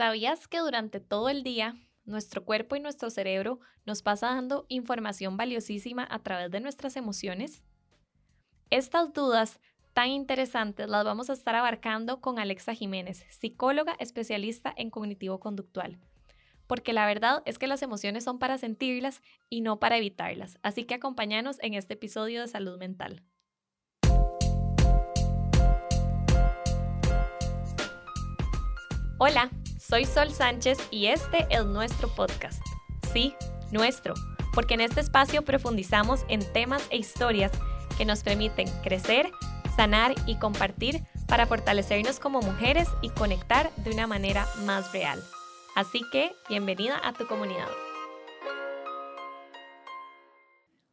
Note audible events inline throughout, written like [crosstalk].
¿Sabías que durante todo el día nuestro cuerpo y nuestro cerebro nos pasa dando información valiosísima a través de nuestras emociones? Estas dudas tan interesantes las vamos a estar abarcando con Alexa Jiménez, psicóloga especialista en cognitivo conductual. Porque la verdad es que las emociones son para sentirlas y no para evitarlas. Así que acompáñanos en este episodio de salud mental. Hola, soy Sol Sánchez y este es nuestro podcast. Sí, nuestro, porque en este espacio profundizamos en temas e historias que nos permiten crecer, sanar y compartir para fortalecernos como mujeres y conectar de una manera más real. Así que, bienvenida a tu comunidad.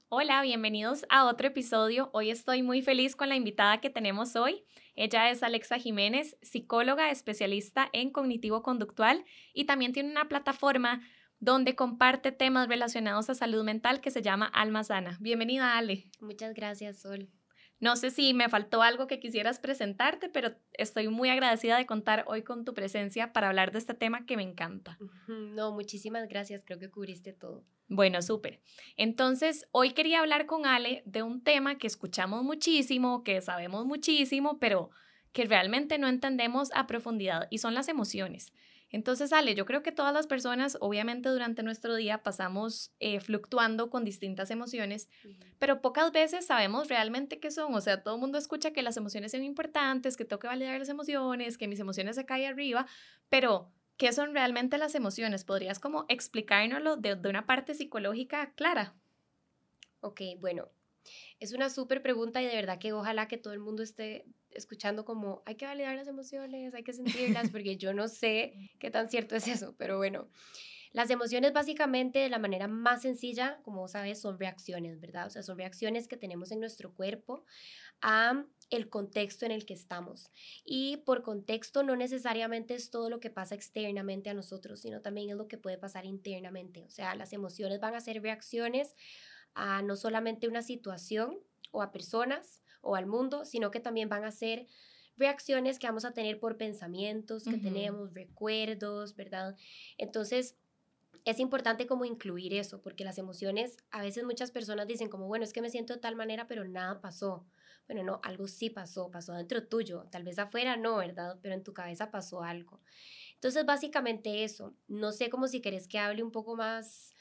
Hola, bienvenidos a otro episodio. Hoy estoy muy feliz con la invitada que tenemos hoy. Ella es Alexa Jiménez, psicóloga especialista en cognitivo conductual y también tiene una plataforma donde comparte temas relacionados a salud mental que se llama Alma Sana. Bienvenida, Ale. Muchas gracias, Sol. No sé si me faltó algo que quisieras presentarte, pero estoy muy agradecida de contar hoy con tu presencia para hablar de este tema que me encanta. No, muchísimas gracias, creo que cubriste todo. Bueno, súper. Entonces, hoy quería hablar con Ale de un tema que escuchamos muchísimo, que sabemos muchísimo, pero que realmente no entendemos a profundidad y son las emociones. Entonces, Ale, yo creo que todas las personas, obviamente durante nuestro día pasamos eh, fluctuando con distintas emociones, pero pocas veces sabemos realmente qué son. O sea, todo el mundo escucha que las emociones son importantes, que tengo que validar las emociones, que mis emociones se caen arriba, pero ¿Qué son realmente las emociones? ¿Podrías como explicárnoslo de, de una parte psicológica clara? Ok, bueno, es una súper pregunta y de verdad que ojalá que todo el mundo esté escuchando como hay que validar las emociones, hay que sentirlas, porque yo no sé [laughs] qué tan cierto es eso, pero bueno. Las emociones básicamente de la manera más sencilla, como sabes, son reacciones, ¿verdad? O sea, son reacciones que tenemos en nuestro cuerpo a el contexto en el que estamos. Y por contexto no necesariamente es todo lo que pasa externamente a nosotros, sino también es lo que puede pasar internamente. O sea, las emociones van a ser reacciones a no solamente una situación o a personas o al mundo, sino que también van a ser reacciones que vamos a tener por pensamientos que tenemos, recuerdos, ¿verdad? Entonces, es importante como incluir eso, porque las emociones, a veces muchas personas dicen como, bueno, es que me siento de tal manera, pero nada pasó. Bueno, no, algo sí pasó, pasó dentro tuyo, tal vez afuera no, ¿verdad? Pero en tu cabeza pasó algo. Entonces, básicamente eso. No sé como si querés que hable un poco más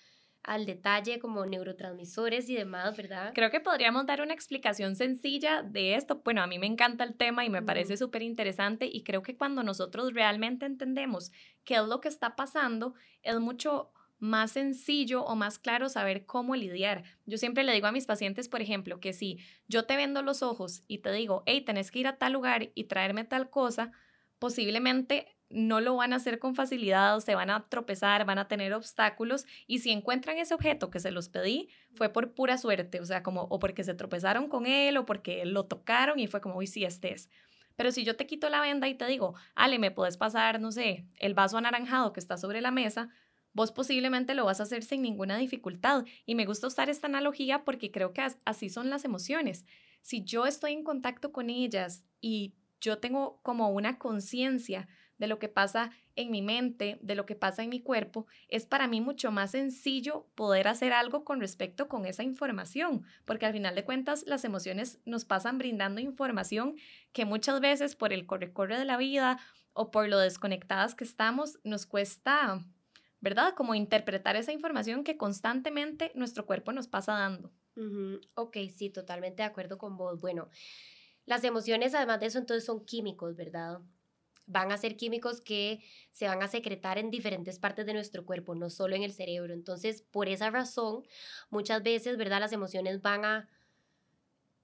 al detalle como neurotransmisores y demás, ¿verdad? Creo que podríamos dar una explicación sencilla de esto. Bueno, a mí me encanta el tema y me parece súper interesante y creo que cuando nosotros realmente entendemos qué es lo que está pasando, es mucho más sencillo o más claro saber cómo lidiar. Yo siempre le digo a mis pacientes, por ejemplo, que si yo te vendo los ojos y te digo, hey, tenés que ir a tal lugar y traerme tal cosa, posiblemente no lo van a hacer con facilidad, se van a tropezar, van a tener obstáculos y si encuentran ese objeto que se los pedí, fue por pura suerte, o sea, como o porque se tropezaron con él o porque lo tocaron y fue como, uy, sí, este es. Pero si yo te quito la venda y te digo, Ale, me puedes pasar, no sé, el vaso anaranjado que está sobre la mesa, vos posiblemente lo vas a hacer sin ninguna dificultad. Y me gusta usar esta analogía porque creo que así son las emociones. Si yo estoy en contacto con ellas y yo tengo como una conciencia de lo que pasa en mi mente, de lo que pasa en mi cuerpo, es para mí mucho más sencillo poder hacer algo con respecto con esa información, porque al final de cuentas las emociones nos pasan brindando información que muchas veces por el corre-corre de la vida o por lo desconectadas que estamos, nos cuesta ¿verdad? Como interpretar esa información que constantemente nuestro cuerpo nos pasa dando. Ok, sí, totalmente de acuerdo con vos. Bueno, las emociones, además de eso, entonces son químicos, ¿verdad? Van a ser químicos que se van a secretar en diferentes partes de nuestro cuerpo, no solo en el cerebro. Entonces, por esa razón, muchas veces, ¿verdad? Las emociones van a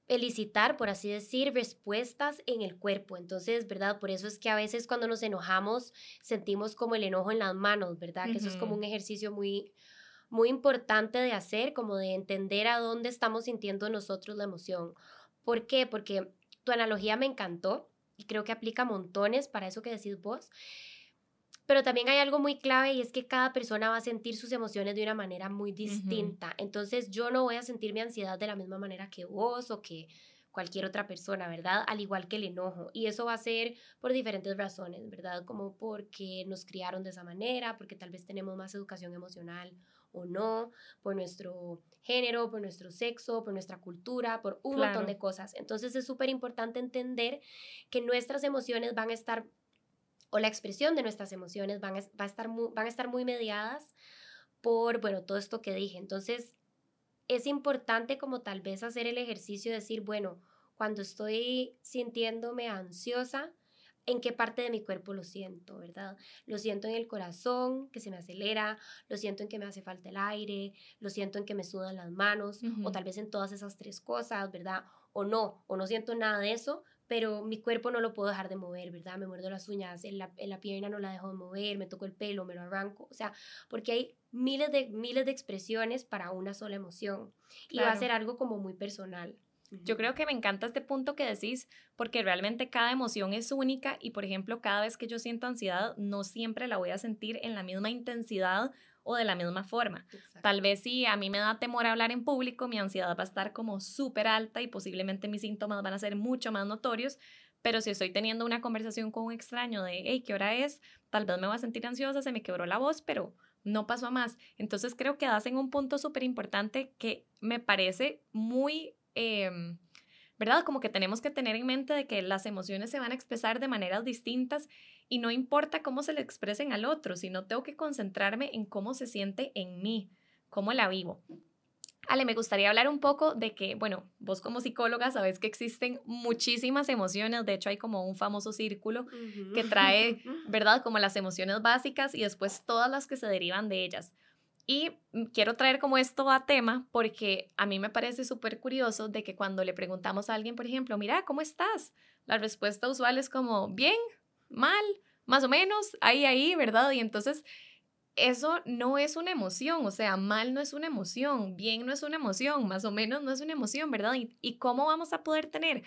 elicitar, por así decir, respuestas en el cuerpo. Entonces, ¿verdad? Por eso es que a veces cuando nos enojamos sentimos como el enojo en las manos, ¿verdad? Que eso es como un ejercicio muy, muy importante de hacer, como de entender a dónde estamos sintiendo nosotros la emoción. ¿Por qué? Porque tu analogía me encantó y creo que aplica montones para eso que decís vos. Pero también hay algo muy clave y es que cada persona va a sentir sus emociones de una manera muy distinta. Entonces yo no voy a sentir mi ansiedad de la misma manera que vos o que cualquier otra persona, ¿verdad? Al igual que el enojo. Y eso va a ser por diferentes razones, ¿verdad? Como porque nos criaron de esa manera, porque tal vez tenemos más educación emocional o no, por nuestro género, por nuestro sexo, por nuestra cultura, por un montón de cosas. Entonces es súper importante entender que nuestras emociones van a estar, o la expresión de nuestras emociones van a, va a estar van a estar muy mediadas por, bueno, todo esto que dije. Entonces es importante como tal vez hacer el ejercicio de decir, bueno, cuando estoy sintiéndome ansiosa, en qué parte de mi cuerpo lo siento, ¿verdad? Lo siento en el corazón, que se me acelera, lo siento en que me hace falta el aire, lo siento en que me sudan las manos, o tal vez en todas esas tres cosas, ¿verdad? O no, o no siento nada de eso, pero mi cuerpo no lo puedo dejar de mover, ¿verdad? Me muerdo las uñas, en la, en la pierna no la dejo de mover, me toco el pelo, me lo arranco, o sea, porque hay miles de, miles de expresiones para una sola emoción y va a ser algo como muy personal. Yo creo que me encanta este punto que decís, porque realmente cada emoción es única y, por ejemplo, cada vez que yo siento ansiedad, no siempre la voy a sentir en la misma intensidad o de la misma forma. Tal vez si a mí me da temor hablar en público, mi ansiedad va a estar como súper alta y posiblemente mis síntomas van a ser mucho más notorios, pero si estoy teniendo una conversación con un extraño de, hey, ¿qué hora es? Tal vez me voy a sentir ansiosa, se me quebró la voz, pero no pasó a más. Entonces creo que das en un punto súper importante que me parece muy Em, ¿verdad? Como que tenemos que tener en mente de que las emociones se van a expresar de maneras distintas y no importa cómo se le expresen al otro, sino tengo que concentrarme en cómo se siente en mí, cómo la vivo. Ale, me gustaría hablar un poco de que, bueno, vos como psicóloga sabes que existen muchísimas emociones, de hecho hay como un famoso círculo que trae, [laughs] ¿verdad? Como las emociones básicas y después todas las que se derivan de ellas. Y mm, quiero traer como esto a tema porque a mí me parece súper curioso de que cuando le preguntamos a alguien, por ejemplo, mira, ¿cómo estás? La respuesta usual es como, bien, mal, más o menos, ahí, ahí, ¿verdad? Y entonces eso no es una emoción, o sea, mal no es una emoción, bien no es una emoción, más o menos no es una emoción, ¿verdad? ¿Y, y cómo vamos a poder tener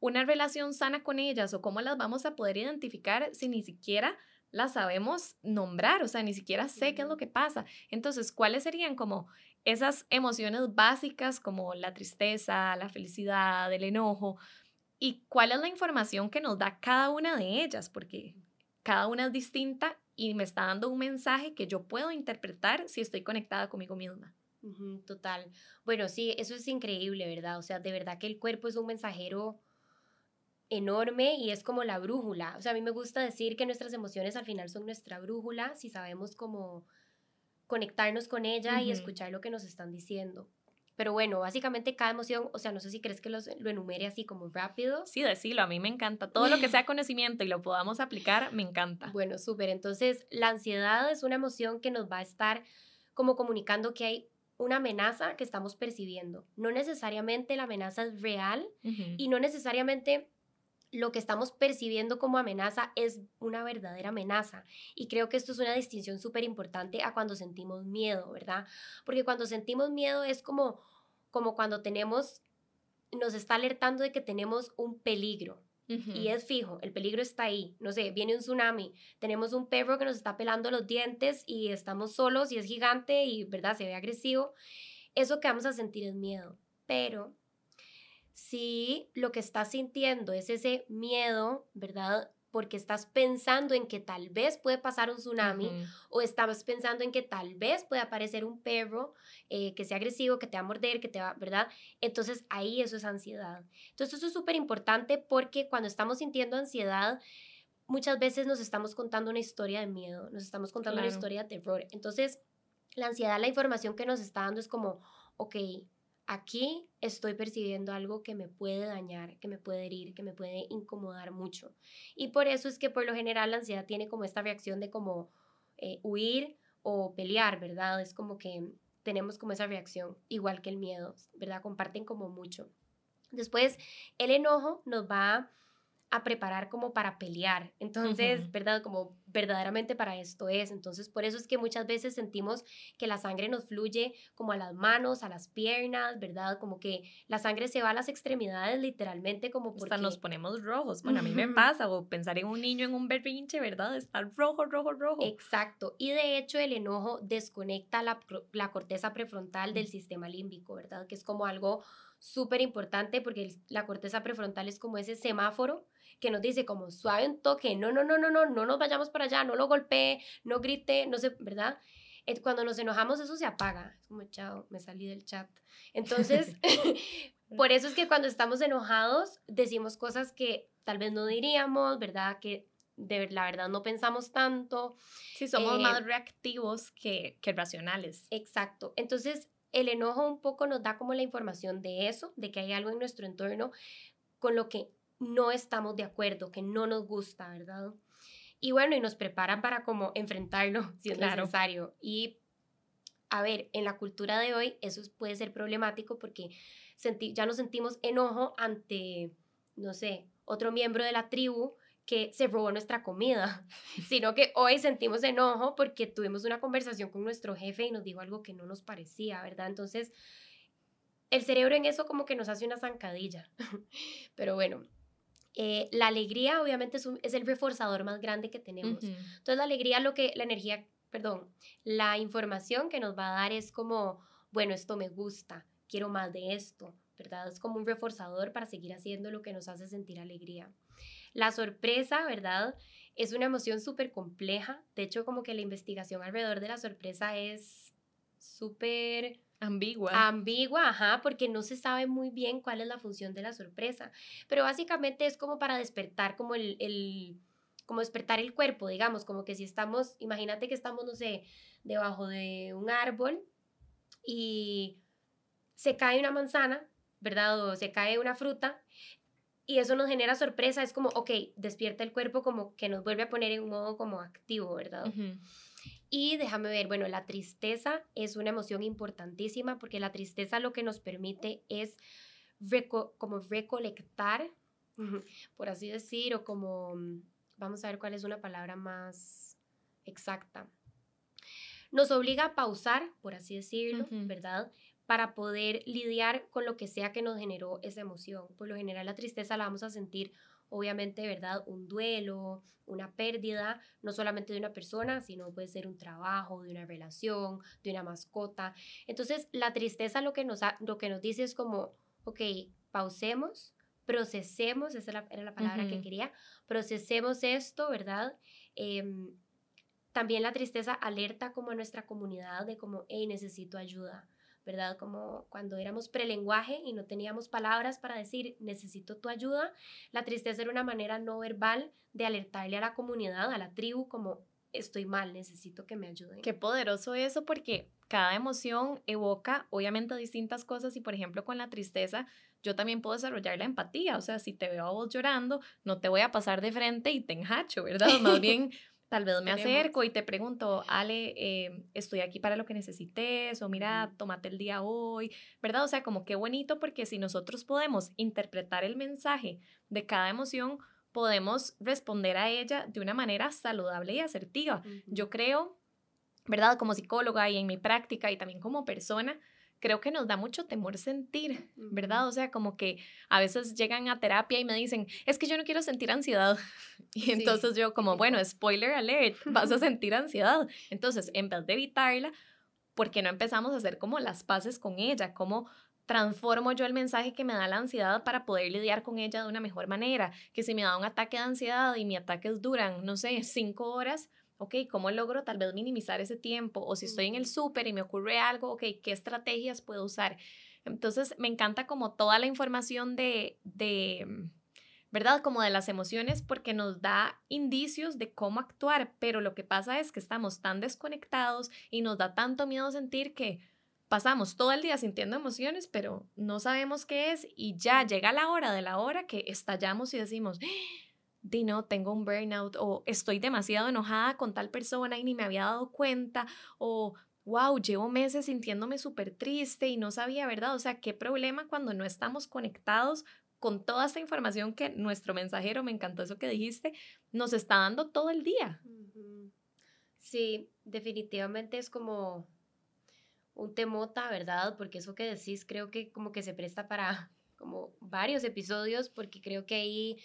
una relación sana con ellas o cómo las vamos a poder identificar si ni siquiera las sabemos nombrar, o sea, ni siquiera sé qué es lo que pasa. Entonces, ¿cuáles serían como esas emociones básicas como la tristeza, la felicidad, el enojo? ¿Y cuál es la información que nos da cada una de ellas? Porque cada una es distinta y me está dando un mensaje que yo puedo interpretar si estoy conectada conmigo misma. total. Bueno, sí, eso es increíble, ¿verdad? O sea, de verdad que el cuerpo es un mensajero enorme y es como la brújula. O sea, a mí me gusta decir que nuestras emociones al final son nuestra brújula si sabemos cómo conectarnos con ella y escuchar lo que nos están diciendo. Pero bueno, básicamente cada emoción, o sea, no sé si crees que lo enumere así como rápido. Sí, decirlo, a mí me encanta. Todo lo que sea conocimiento y lo podamos aplicar, me encanta. Bueno, súper. Entonces, la ansiedad es una emoción que nos va a estar como comunicando que hay una amenaza que estamos percibiendo. No necesariamente la amenaza es real y no necesariamente lo que estamos percibiendo como amenaza es una verdadera amenaza. Y creo que esto es una distinción súper importante a cuando sentimos miedo, ¿verdad? Porque cuando sentimos miedo es como, como cuando tenemos, nos está alertando de que tenemos un peligro. Y es fijo, el peligro está ahí. No sé, viene un tsunami, tenemos un perro que nos está pelando los dientes y estamos solos y es gigante y, ¿verdad? Se ve agresivo. Eso que vamos a sentir es miedo. Pero si lo que estás sintiendo es ese miedo, ¿verdad? Porque estás pensando en que tal vez puede pasar un tsunami o estás pensando en que tal vez puede aparecer un perro eh, que sea agresivo, que te va a morder, que te va, ¿verdad? Entonces ahí eso es ansiedad. Entonces eso es súper importante porque cuando estamos sintiendo ansiedad, muchas veces nos estamos contando una historia de miedo, nos estamos contando una historia de terror. Entonces la ansiedad, la información que nos está dando es como, ok, aquí estoy percibiendo algo que me puede dañar, que me puede herir, que me puede incomodar mucho. Y por eso es que por lo general la ansiedad tiene como esta reacción de como eh, huir o pelear, ¿verdad? Es como que tenemos como esa reacción, igual que el miedo, ¿verdad? Comparten como mucho. Después, el enojo nos va a preparar como para pelear. Entonces, ¿verdad? Como verdaderamente para esto es. Entonces, por eso es que muchas veces sentimos que la sangre nos fluye como a las manos, a las piernas, ¿verdad? Como que la sangre se va a las extremidades literalmente como porque... Hasta nos ponemos rojos. Bueno, a mí me pasa, o pensar en un niño en un berrinche, ¿verdad? Estar rojo, rojo, rojo. Exacto. Y de hecho el enojo desconecta la, la corteza prefrontal del sistema límbico, ¿verdad? Que es como algo súper importante porque la corteza prefrontal es como ese semáforo que nos dice como suave un toque, no, no, no, no, no, no nos vayamos para allá, no lo golpee, no grite, no sé, ¿verdad? Cuando nos enojamos eso se apaga. Es como, chao, me salí del chat. Entonces, [laughs] [laughs] por eso es que cuando estamos enojados decimos cosas que tal vez no diríamos, ¿verdad? Que de la verdad no pensamos tanto. Sí, somos eh, más reactivos que, que racionales. Exacto. Entonces, el enojo un poco nos da como la información de eso, de que hay algo en nuestro entorno con lo que no estamos de acuerdo, que no nos gusta, ¿verdad? Y bueno, y nos preparan para como enfrentarlo [laughs] si es necesario. Y a ver, en la cultura de hoy eso puede ser problemático porque ya nos sentimos enojo ante, no sé, otro miembro de la tribu que se robó nuestra comida, [laughs] sino que hoy sentimos enojo porque tuvimos una conversación con nuestro jefe y nos dijo algo que no nos parecía, ¿verdad? Entonces, el cerebro en eso como que nos hace una zancadilla. [laughs] Pero bueno, eh, la alegría obviamente es, es, el reforzador más grande que tenemos. Entonces, la alegría, lo que, la energía, perdón, la información que nos va a dar es como, bueno, esto me gusta, quiero más de esto, ¿verdad? Es como un reforzador para seguir haciendo lo que nos hace sentir alegría. La sorpresa, ¿verdad? Es una emoción súper compleja. De hecho, como que la investigación alrededor de la sorpresa es súper... Ambigua. Ambigua, ajá, porque no se sabe muy bien cuál es la función de la sorpresa. Pero básicamente es como para despertar como el, el como despertar el cuerpo, digamos, como que si estamos, imagínate que estamos, no sé, debajo de un árbol y se cae una manzana, ¿verdad? O se cae una fruta y eso nos genera sorpresa, es como, ok, despierta el cuerpo como que nos vuelve a poner en un modo como activo, ¿verdad? Y déjame ver, bueno, la tristeza es una emoción importantísima porque la tristeza lo que nos permite es como recolectar, por así decir, o como, vamos a ver cuál es una palabra más exacta. Nos obliga a pausar, por así decirlo, ¿verdad? Para poder lidiar con lo que sea que nos generó esa emoción. Por lo general la tristeza la vamos a sentir obviamente, ¿verdad? Un duelo, una pérdida, no solamente de una persona, sino puede ser un trabajo, de una relación, de una mascota. Entonces, la tristeza lo que nos, lo que nos dice es como, ok, pausemos, procesemos, esa era la palabra que quería, procesemos esto, ¿verdad? Em, también la tristeza alerta como a nuestra comunidad de como, hey, necesito ayuda ¿verdad? Como cuando éramos prelenguaje y no teníamos palabras para decir necesito tu ayuda, la tristeza era una manera no verbal de alertarle a la comunidad, a la tribu, como estoy mal, necesito que me ayuden. Qué poderoso eso porque cada emoción evoca obviamente distintas cosas y por ejemplo con la tristeza yo también puedo desarrollar la empatía, o sea, si te veo a vos llorando, no te voy a pasar de frente y te enjacho, ¿verdad? Más [laughs] bien Tal vez me acerco y te pregunto, Ale, eh, estoy aquí para lo que necesites, o mira, tómate el día hoy, ¿verdad? O sea, como qué bonito porque si nosotros podemos interpretar el mensaje de cada emoción, podemos responder a ella de una manera saludable y asertiva. Yo creo, ¿verdad? Como psicóloga y en mi práctica y también como persona, creo que nos da mucho temor sentir, ¿verdad? O sea, como que a veces llegan a terapia y me dicen, es que yo no quiero sentir ansiedad. [laughs] Y entonces yo como, bueno, spoiler alert, vas a [laughs] sentir ansiedad. Entonces, en vez de evitarla, ¿por qué no empezamos a hacer como las paces con ella? ¿Cómo transformo yo el mensaje que me da la ansiedad para poder lidiar con ella de una mejor manera? Que si me da un ataque de ansiedad y mi ataques duran, no sé, cinco horas, ok, ¿cómo logro tal vez minimizar ese tiempo? O si estoy en el súper y me ocurre algo, ok, ¿qué estrategias puedo usar? Entonces, me encanta como toda la información de, de, mm, ¿verdad? Como de las emociones porque nos da indicios de cómo actuar, pero lo que pasa es que estamos tan desconectados y nos da tanto miedo sentir que pasamos todo el día sintiendo emociones, pero no sabemos qué es y ya llega la hora de la hora que estallamos y decimos, no, tengo un burnout o estoy demasiado enojada con tal persona y ni me había dado cuenta o wow, llevo meses sintiéndome súper triste y no sabía, ¿verdad? O sea, qué problema cuando no estamos conectados con toda esta información que nuestro mensajero, me encantó eso que dijiste, nos está dando todo el día. Sí, definitivamente es como un temota, ¿verdad? Porque eso que decís creo que como que se presta para como varios episodios, porque creo que ahí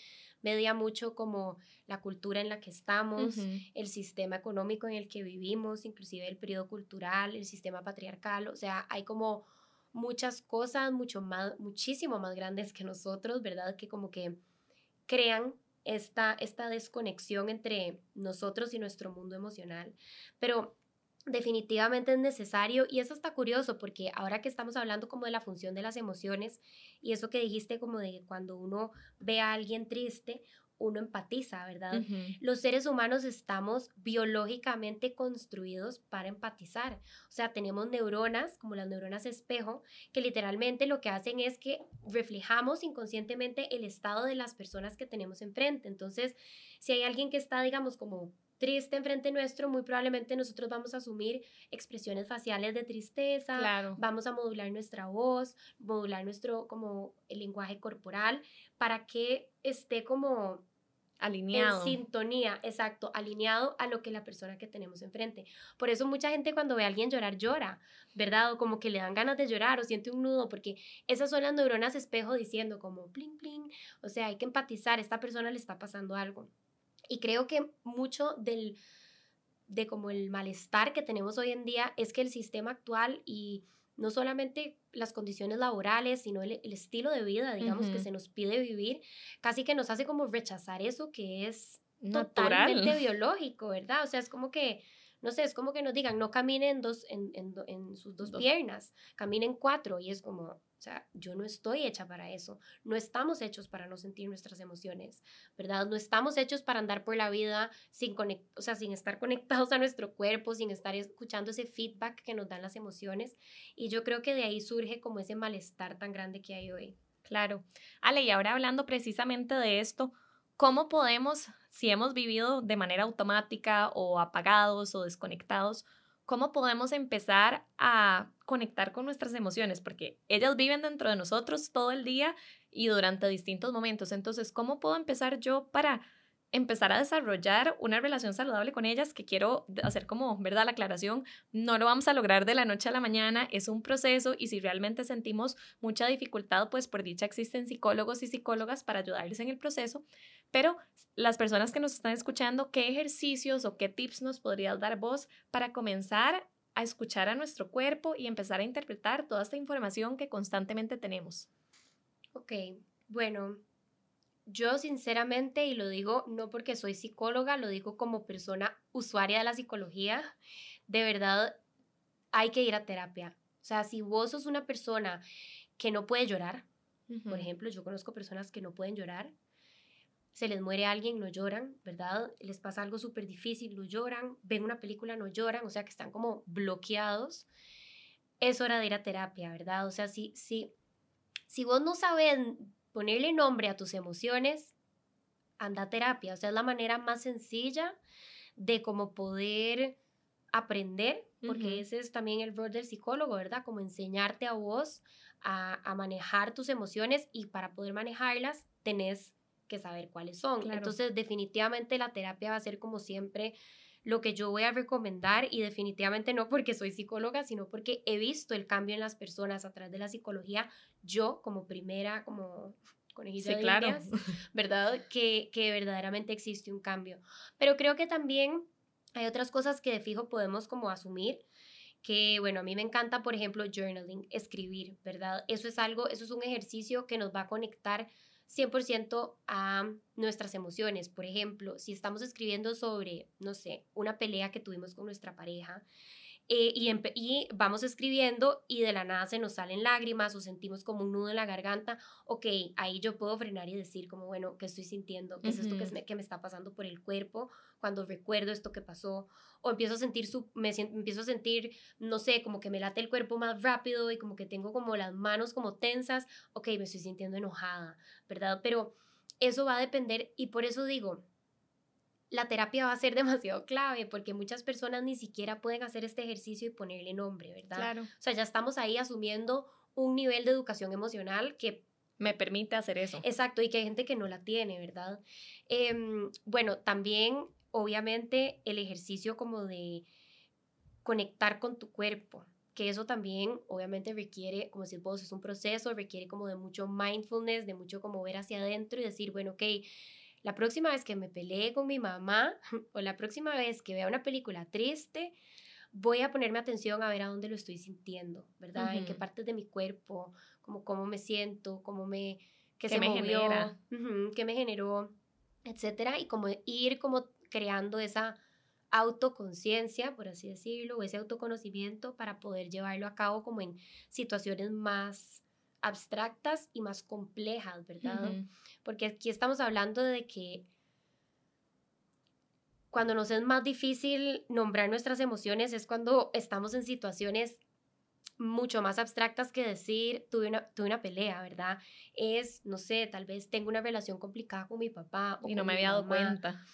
media mucho como la cultura en la que estamos, el sistema económico en el que vivimos, inclusive el periodo cultural, el sistema patriarcal, o sea, hay como muchas cosas mucho más, muchísimo más grandes que nosotros, ¿verdad? Que como que crean esta, esta desconexión entre nosotros y nuestro mundo emocional. Pero definitivamente es necesario y eso está curioso porque ahora que estamos hablando como de la función de las emociones y eso que dijiste como de cuando uno ve a alguien triste, uno empatiza, ¿verdad? Los seres humanos estamos biológicamente construidos para empatizar. O sea, tenemos neuronas, como las neuronas espejo, que literalmente lo que hacen es que reflejamos inconscientemente el estado de las personas que tenemos enfrente. Entonces, si hay alguien que está, digamos, como triste enfrente nuestro, muy probablemente nosotros vamos a asumir expresiones faciales de tristeza, claro. vamos a modular nuestra voz, modular nuestro como el lenguaje corporal para que esté como alineado. En sintonía, exacto, alineado a lo que la persona que tenemos enfrente. Por eso mucha gente cuando ve a alguien llorar llora, ¿verdad? O como que le dan ganas de llorar o siente un nudo, porque esas son las neuronas espejo diciendo como pling pling, o sea, hay que empatizar, esta persona le está pasando algo. Y creo que mucho del, de como el malestar que tenemos hoy en día es que el sistema actual y no solamente las condiciones laborales, sino el, estilo de vida, digamos, que se nos pide vivir, casi que nos hace como rechazar eso que es totalmente biológico, ¿verdad? O sea, es como que no sé, es como que nos digan, no caminen dos, en, en, en sus dos, piernas, caminen cuatro. Y es como, sea, yo no estoy hecha para eso. No estamos hechos para no sentir nuestras emociones, ¿verdad? No estamos hechos para andar por la vida sin, o sea, sin estar [laughs] conectados a nuestro cuerpo, sin estar escuchando ese feedback que nos dan las emociones. Y yo creo que de ahí surge como ese malestar tan grande que hay hoy. Claro. Ale, y ahora hablando precisamente de esto, ¿Cómo podemos, si hemos vivido de manera automática o apagados o desconectados, cómo podemos empezar a conectar con nuestras emociones? Porque ellas viven dentro de nosotros todo el día y durante distintos momentos. Entonces, ¿cómo puedo empezar yo para empezar a desarrollar una relación saludable con ellas, que quiero hacer como, ¿verdad? La aclaración, no lo vamos a lograr de la noche a la mañana, es un proceso y si realmente sentimos mucha dificultad, pues por dicha existen psicólogos y psicólogas para ayudarles en el proceso, pero las personas que nos están escuchando, ¿qué ejercicios o qué tips nos podrías dar vos para comenzar a escuchar a nuestro cuerpo y empezar a interpretar toda esta información que constantemente tenemos? Ok, bueno, yo sinceramente, y lo digo no porque soy psicóloga, lo digo como persona usuaria de la psicología, de verdad hay que ir a terapia. O sea, si vos sos una persona que no puede llorar, por ejemplo, yo conozco personas que no pueden llorar, se les muere alguien, no lloran, ¿verdad? Les pasa algo súper difícil, no lloran, ven una película, no lloran, o sea que están como bloqueados. Es hora de ir a terapia, ¿verdad? O sea, si, si, si vos no sabes ponerle nombre a tus emociones, anda a terapia. O sea, es la manera más sencilla de cómo poder aprender, porque ese es también el rol del psicólogo, ¿verdad? Como enseñarte a vos a, manejar tus emociones y para poder manejarlas tenés que saber cuáles son. Entonces, definitivamente la terapia va a ser como siempre lo que yo voy a recomendar y definitivamente no porque soy psicóloga, sino porque he visto el cambio en las personas a través de la psicología, yo como primera, como conejita sí, claro. [laughs] ¿verdad? Que, que verdaderamente existe un cambio. Pero creo que también hay otras cosas que de fijo podemos como asumir que bueno, a mí me encanta, por ejemplo, journaling, escribir, ¿verdad? Eso es algo, eso es un ejercicio que nos va a conectar 100% a nuestras emociones. Por ejemplo, si estamos escribiendo sobre, no sé, una pelea que tuvimos con nuestra pareja, eh, y, y, vamos escribiendo y de la nada se nos salen lágrimas o sentimos como un nudo en la garganta, ok, ahí yo puedo frenar y decir como, bueno, ¿qué estoy sintiendo? ¿Qué es esto que, me, que me está pasando por el cuerpo cuando recuerdo esto que pasó? O empiezo a sentir, su, me, empiezo a sentir, no sé, como que me late el cuerpo más rápido y como que tengo como las manos como tensas, ok, me estoy sintiendo enojada, ¿verdad? Pero eso va a depender y por eso digo, la terapia va a ser [laughs] demasiado clave porque muchas personas ni siquiera pueden hacer este ejercicio y ponerle nombre, ¿verdad? Claro. O sea, ya estamos ahí asumiendo un nivel de educación emocional que me permite hacer eso. Exacto, y que hay gente que no la tiene, ¿verdad? Em, bueno, también, obviamente, el ejercicio como de conectar con tu cuerpo, que eso también, obviamente, requiere, como si vos es un proceso, requiere como de mucho mindfulness, de mucho como ver hacia adentro y decir, bueno, ok, la próxima vez que me peleé con mi mamá [laughs] o la próxima vez que vea una película triste, voy a ponerme atención a ver a dónde lo estoy sintiendo, ¿verdad? En qué partes de mi cuerpo, como cómo me siento, cómo me, qué, se me movió, genera? qué me generó, etcétera, y como ir como creando esa autoconciencia, por así decirlo, o ese autoconocimiento para poder llevarlo a cabo como en situaciones más abstractas y más complejas, ¿verdad? Porque aquí estamos hablando de que cuando nos es más difícil nombrar nuestras emociones es cuando estamos en situaciones mucho más abstractas que decir tuve una, tuve una pelea, ¿verdad? Es, no sé, tal vez tengo una relación complicada con mi papá. y no me había dado cuenta.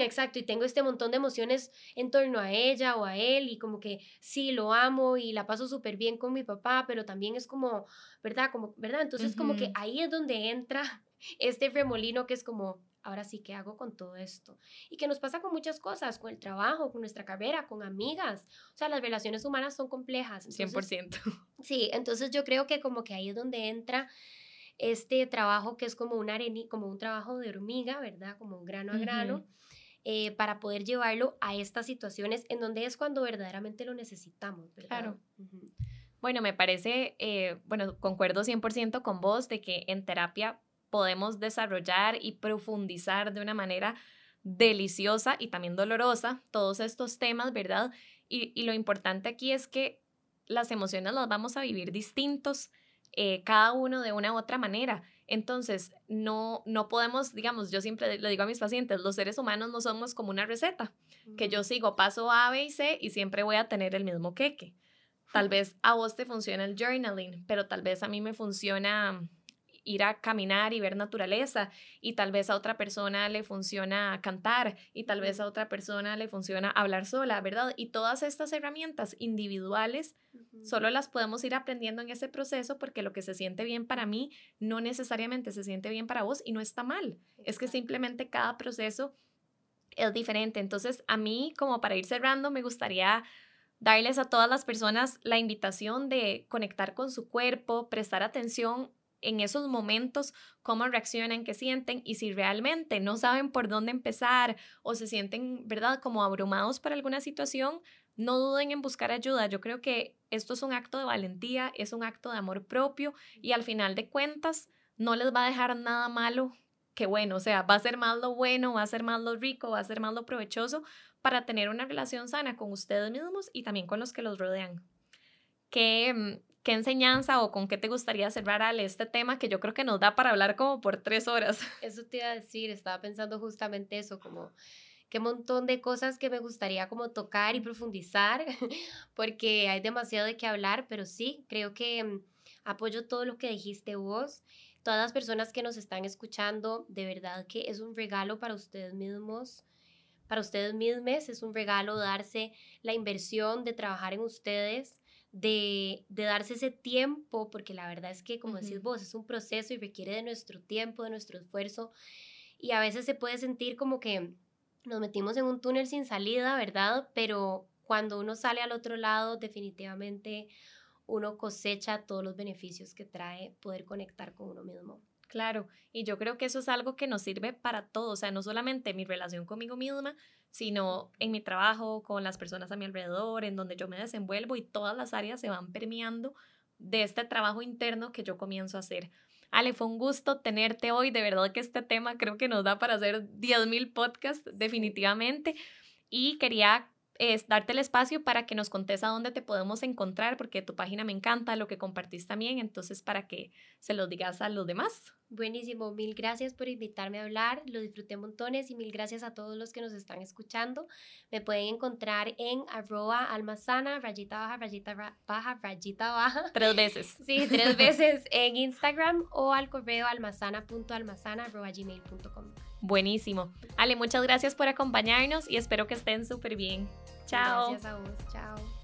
exacto, y tengo este montón de emociones en torno a ella o a él y como que sí, lo amo y la paso súper bien con mi papá, pero también es como, ¿verdad? Como, ¿verdad? Entonces como que ahí es donde entra [laughs] este remolino que es como, ahora sí, ¿qué hago con todo esto? Y que nos pasa con muchas cosas, con el trabajo, con nuestra carrera, con amigas. O sea, las relaciones humanas son complejas. 100%. Sí, entonces yo creo que como que ahí es donde entra este trabajo que es como, una como un trabajo de hormiga, ¿verdad? Como un grano a grano. Eh, para poder llevarlo a estas situaciones en donde es cuando verdaderamente lo necesitamos, ¿verdad? Claro. Bueno, me parece, eh, bueno, concuerdo 100% con vos de que en terapia podemos desarrollar y profundizar de una manera deliciosa y también dolorosa todos estos temas, ¿verdad? Y, lo importante aquí es que las emociones las vamos a vivir distintos, eh, cada uno de una u otra manera. Entonces, no, no podemos, digamos, yo siempre le digo a mis pacientes, los seres humanos no somos como una receta, que yo sigo paso A, B y C y siempre voy a tener el mismo queque. Tal [laughs] vez a vos te funciona el journaling, pero tal vez a mí me funciona ir a caminar y ver naturaleza y tal vez a otra persona le funciona cantar y tal vez a otra persona le funciona hablar sola, ¿verdad? Y todas estas herramientas individuales solo las podemos ir aprendiendo en ese proceso porque lo que se siente bien para mí no necesariamente se siente bien para vos y no está mal. Es que simplemente cada proceso es diferente. Entonces, a mí, como para ir cerrando, me gustaría darles a todas las personas la invitación de conectar con su cuerpo, prestar atención en esos momentos cómo reaccionan, qué sienten y si realmente no saben por dónde empezar o se sienten, ¿verdad?, como abrumados por alguna situación, no duden en buscar ayuda. Yo creo que esto es un acto de valentía, es un acto de amor propio y al final de cuentas no les va a dejar nada malo que bueno, o sea, va a ser más lo bueno, va a ser más lo rico, va a ser más lo provechoso para tener una relación sana con ustedes mismos y también con los que los rodean. Que mm, ¿Qué enseñanza o con qué te gustaría cerrar al este tema que yo creo que nos da para hablar como por tres horas? [laughs] Eso te iba a decir, estaba pensando justamente eso, como qué montón de cosas que me gustaría como tocar y profundizar, [laughs] porque hay demasiado de qué hablar, pero sí, creo que mm, apoyo todo lo que dijiste vos. Todas las personas que nos están escuchando, de verdad que es un regalo para ustedes mismos para ustedes mismos, es un regalo darse la inversión de trabajar en ustedes, de, darse ese tiempo, porque la verdad es que, como decís vos, es un proceso y requiere de nuestro tiempo, de nuestro esfuerzo, y a veces se puede sentir como que nos metimos en un túnel sin salida, ¿verdad? Pero cuando uno sale al otro lado, definitivamente uno cosecha todos los beneficios que trae poder conectar con uno mismo. Claro, y yo creo que eso es algo que nos sirve para todo, o sea, no solamente mi relación conmigo misma, sino en mi trabajo, con las personas a mi alrededor, en donde yo me desenvuelvo y todas las áreas se van permeando de este trabajo interno que yo comienzo a hacer. Ale, fue un gusto tenerte hoy, de verdad que este tema creo que nos da para hacer 10.000 podcasts definitivamente y quería es darte el espacio para que nos contes a dónde te podemos encontrar, porque tu página me encanta, lo que compartís también, entonces para que se lo digas a los demás. Buenísimo, mil gracias por invitarme a hablar, lo disfruté montones y mil gracias a todos los que nos están escuchando. Me pueden encontrar en arroba almazana, rayita baja, rayita baja, rayita baja. Tres veces. Sí, tres [laughs] veces en Instagram o al correo almazana.almazana gmail.com. Buenísimo. Ale, muchas gracias por acompañarnos y espero que estén súper bien. Chao. Gracias a vos. Chao.